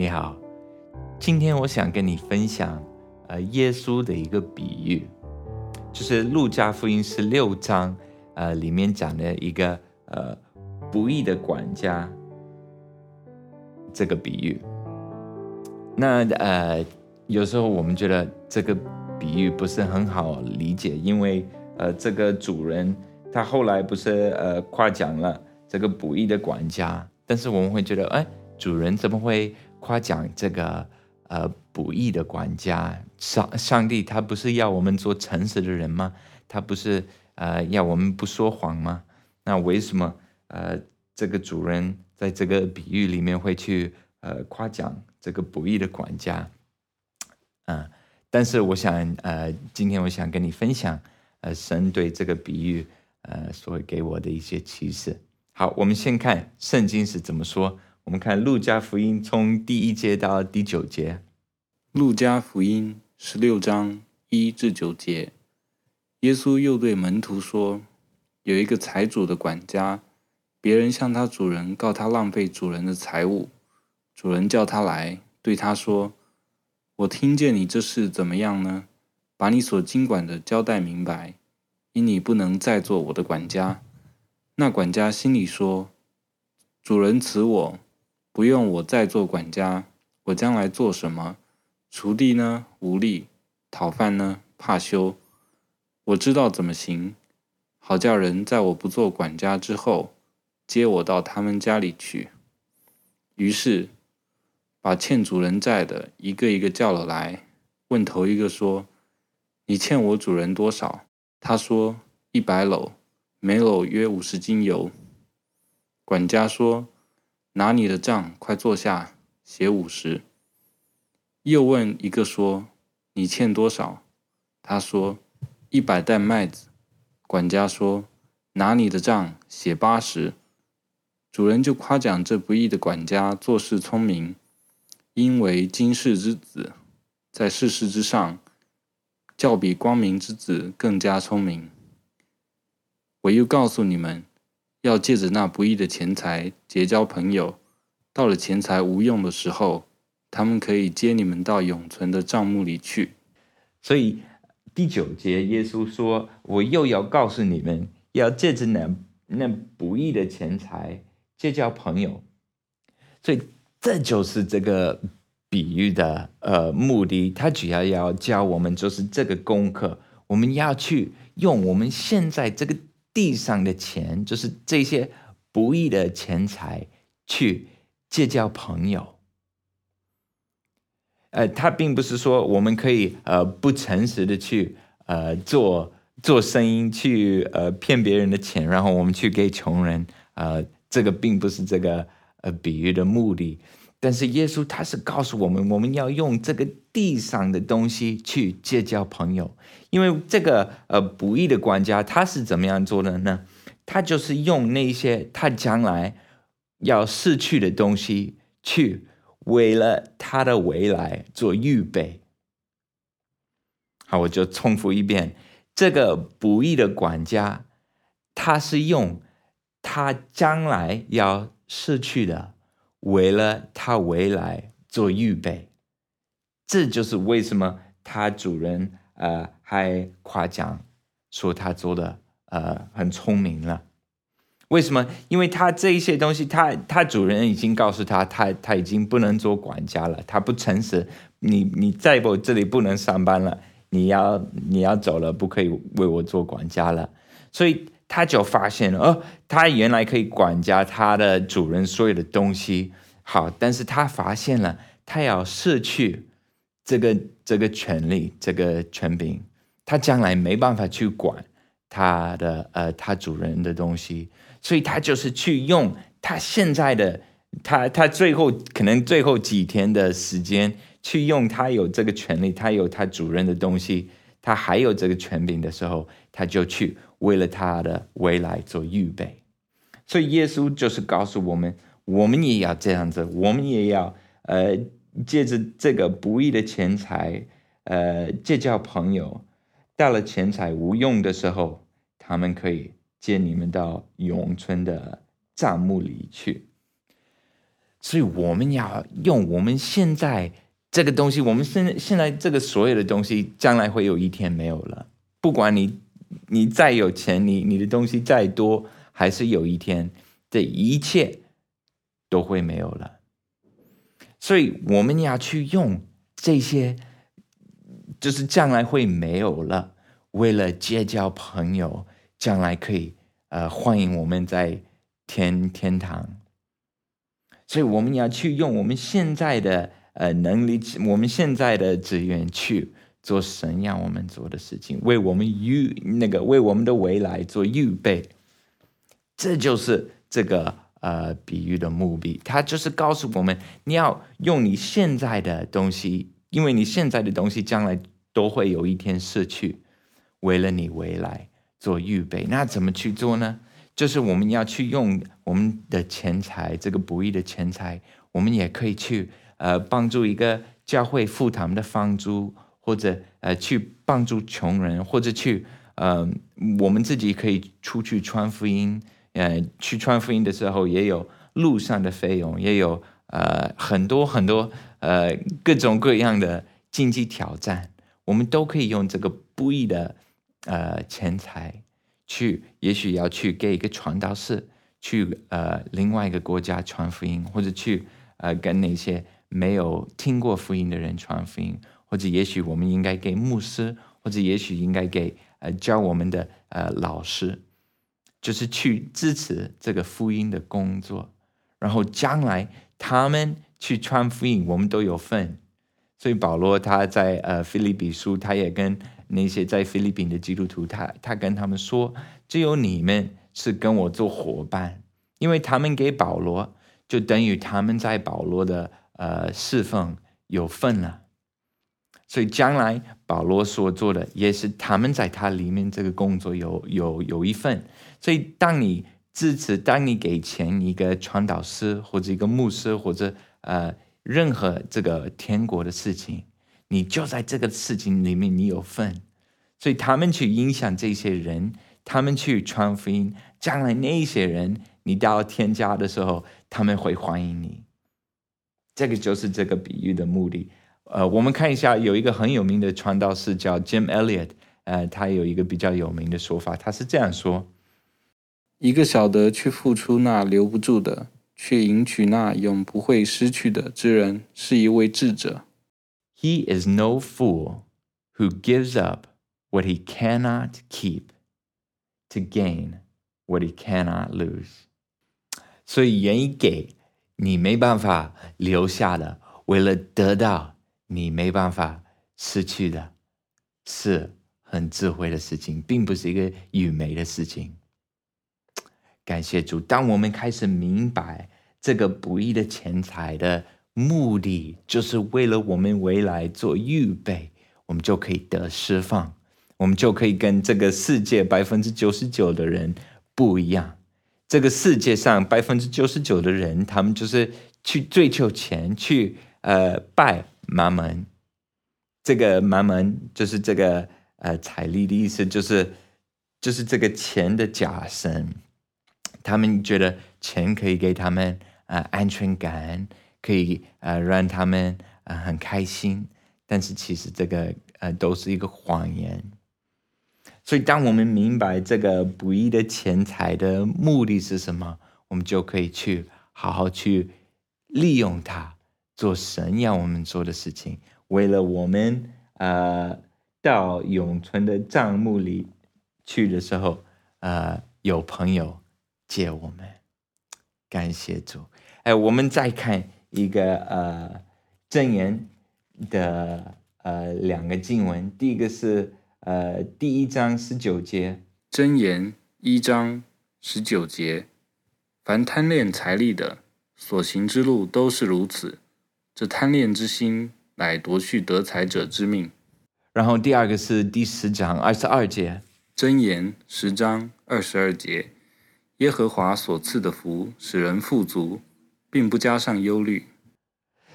你好，今天我想跟你分享，呃，耶稣的一个比喻，就是路加福音十六章，呃，里面讲的一个呃不义的管家这个比喻。那呃，有时候我们觉得这个比喻不是很好理解，因为呃，这个主人他后来不是呃夸奖了这个不义的管家，但是我们会觉得，哎，主人怎么会？夸奖这个呃不义的管家，上上帝他不是要我们做诚实的人吗？他不是呃要我们不说谎吗？那为什么呃这个主人在这个比喻里面会去呃夸奖这个不义的管家？嗯，但是我想呃今天我想跟你分享呃神对这个比喻呃所给我的一些启示。好，我们先看圣经是怎么说。我们看《路加福音》从第一节到第九节，《路加福音》十六章一至九节，耶稣又对门徒说：“有一个财主的管家，别人向他主人告他浪费主人的财物，主人叫他来，对他说：‘我听见你这事怎么样呢？把你所经管的交代明白，因你不能再做我的管家。’那管家心里说：‘主人辞我。’”不用我再做管家，我将来做什么？锄地呢？无力；讨饭呢？怕羞。我知道怎么行，好叫人在我不做管家之后，接我到他们家里去。于是，把欠主人债的一个一个叫了来，问头一个说：“你欠我主人多少？”他说：“一百篓，每篓约五十斤油。”管家说。拿你的账，快坐下，写五十。又问一个说：“你欠多少？”他说：“一百担麦子。”管家说：“拿你的账，写八十。”主人就夸奖这不义的管家做事聪明，因为今世之子在世事之上，较比光明之子更加聪明。我又告诉你们。要借着那不义的钱财结交朋友，到了钱财无用的时候，他们可以接你们到永存的账目里去。所以第九节，耶稣说：“我又要告诉你们，要借着那那不义的钱财结交朋友。”所以这就是这个比喻的呃目的，他主要要教我们就是这个功课，我们要去用我们现在这个。地上的钱就是这些不义的钱财，去结交朋友。呃，他并不是说我们可以呃不诚实的去呃做做生意，去呃骗别人的钱，然后我们去给穷人。呃，这个并不是这个呃比喻的目的。但是耶稣他是告诉我们，我们要用这个地上的东西去结交朋友，因为这个呃不义的管家他是怎么样做的呢？他就是用那些他将来要失去的东西，去为了他的未来做预备。好，我就重复一遍，这个不义的管家，他是用他将来要失去的。为了他未来做预备，这就是为什么他主人呃还夸奖说他做的呃很聪明了。为什么？因为他这一些东西，他他主人已经告诉他，他他已经不能做管家了，他不诚实。你你在我这里不能上班了，你要你要走了，不可以为我做管家了。所以。他就发现了，哦，他原来可以管家他的主人所有的东西，好，但是他发现了，他要失去这个这个权利，这个权柄，他将来没办法去管他的呃他主人的东西，所以他就是去用他现在的他他最后可能最后几天的时间，去用他有这个权利，他有他主人的东西，他还有这个权柄的时候，他就去。为了他的未来做预备，所以耶稣就是告诉我们，我们也要这样子，我们也要呃，借着这个不义的钱财，呃，结交朋友，到了钱财无用的时候，他们可以接你们到永春的账目里去。所以我们要用我们现在这个东西，我们现现在这个所有的东西，将来会有一天没有了。不管你你再有钱，你你的东西再多，还是有一天这一切都会没有了。所以我们要去用这些，就是将来会没有了，为了结交朋友，将来可以呃欢迎我们在天天堂。所以我们要去用我们现在的呃能力，我们现在的资源去做神让我们做的事情，为我们预那个为我们的未来做预备。这就是这个呃比喻的目的，它就是告诉我们，你要用你现在的东西，因为你现在的东西将来都会有一天失去，为了你未来做预备。那怎么去做呢？就是我们要去用我们的钱财，这个不义的钱财，我们也可以去呃帮助一个教会付他们的房租，或者呃去帮助穷人，或者去呃我们自己可以出去传福音，呃去传福音的时候也有路上的费用，也有呃很多很多呃各种各样的经济挑战，我们都可以用这个不义的呃钱财。去，也许要去给一个传道士去呃另外一个国家传福音，或者去呃跟那些没有听过福音的人传福音，或者也许我们应该给牧师，或者也许应该给呃教我们的呃老师，就是去支持这个福音的工作，然后将来他们去传福音，我们都有份。所以保罗他在呃菲利比书，他也跟。那些在菲律宾的基督徒，他他跟他们说，只有你们是跟我做伙伴，因为他们给保罗，就等于他们在保罗的呃侍奉有份了。所以将来保罗所做的，也是他们在他里面这个工作有有有一份。所以当你支持，当你给钱一个传导师或者一个牧师或者呃任何这个天国的事情。你就在这个事情里面，你有份，所以他们去影响这些人，他们去传福音，将来那些人，你到天家的时候，他们会欢迎你。这个就是这个比喻的目的。呃，我们看一下，有一个很有名的传道士叫 Jim Elliot，呃，他有一个比较有名的说法，他是这样说：一个晓得去付出那留不住的，却赢取那永不会失去的之人，是一位智者。He is no fool who gives up what he cannot keep to gain what he cannot lose。所以愿意给你没办法留下的，为了得到你没办法失去的，是很智慧的事情，并不是一个愚昧的事情。感谢主，当我们开始明白这个不义的钱财的。目的就是为了我们未来做预备，我们就可以得释放，我们就可以跟这个世界百分之九十九的人不一样。这个世界上百分之九十九的人，他们就是去追求钱，去呃拜马门。这个马门就是这个呃彩礼的意思，就是就是这个钱的假神。他们觉得钱可以给他们呃安全感。可以呃让他们呃很开心，但是其实这个呃都是一个谎言。所以当我们明白这个不义的钱财的目的是什么，我们就可以去好好去利用它，做神要我们做的事情。为了我们呃到永存的账目里去的时候，呃有朋友借我们，感谢主。哎，我们再看。一个呃正言的呃两个经文，第一个是呃第一章十九节，真言一章十九节，凡贪恋财力的，所行之路都是如此，这贪恋之心乃夺去得财者之命。然后第二个是第十章二十二节，真言十章二十二节，耶和华所赐的福使人富足。并不加上忧虑，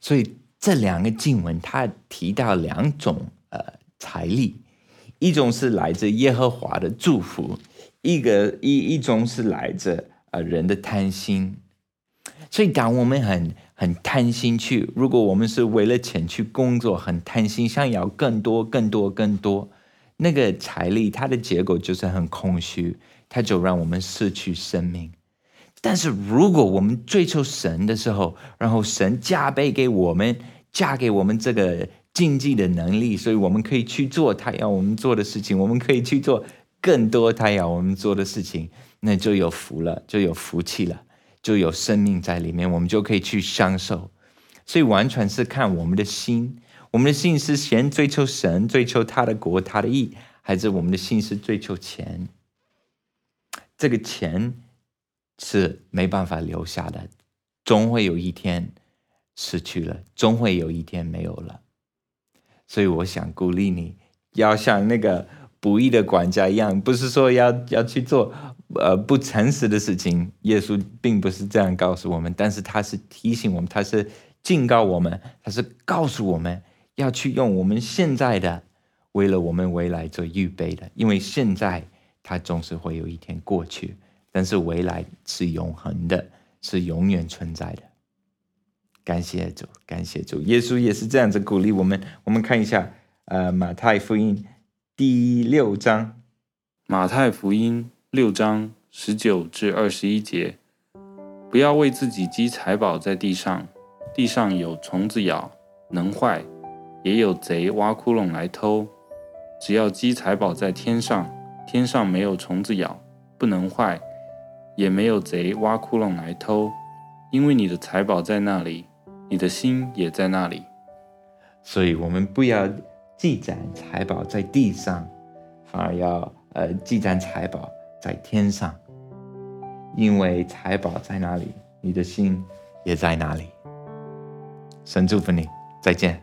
所以这两个经文，它提到两种呃财力，一种是来自耶和华的祝福，一个一一种是来自呃人的贪心。所以当我们很很贪心去，如果我们是为了钱去工作，很贪心，想要更多、更多、更多，那个财力它的结果就是很空虚，它就让我们失去生命。但是如果我们追求神的时候，然后神加倍给我们，加给我们这个经济的能力，所以我们可以去做他要我们做的事情，我们可以去做更多他要我们做的事情，那就有福了，就有福气了，就有生命在里面，我们就可以去享受。所以完全是看我们的心，我们的心是先追求神，追求他的国、他的义，还是我们的心是追求钱？这个钱。是没办法留下的，终会有一天失去了，终会有一天没有了。所以我想鼓励你，要像那个不义的管家一样，不是说要要去做呃不诚实的事情。耶稣并不是这样告诉我们，但是他是提醒我们，他是警告我们，他是告诉我们要去用我们现在的，为了我们未来做预备的，因为现在它总是会有一天过去。但是未来是永恒的，是永远存在的。感谢主，感谢主，耶稣也是这样子鼓励我们。我们看一下，呃，马太福音第六章，马太福音六章十九至二十一节，不要为自己积财宝在地上，地上有虫子咬，能坏；也有贼挖窟窿来偷。只要积财宝在天上，天上没有虫子咬，不能坏。也没有贼挖窟窿来偷，因为你的财宝在那里，你的心也在那里。所以，我们不要积攒财宝在地上，反而要呃积攒财宝在天上，因为财宝在哪里，你的心也在哪里。神祝福你，再见。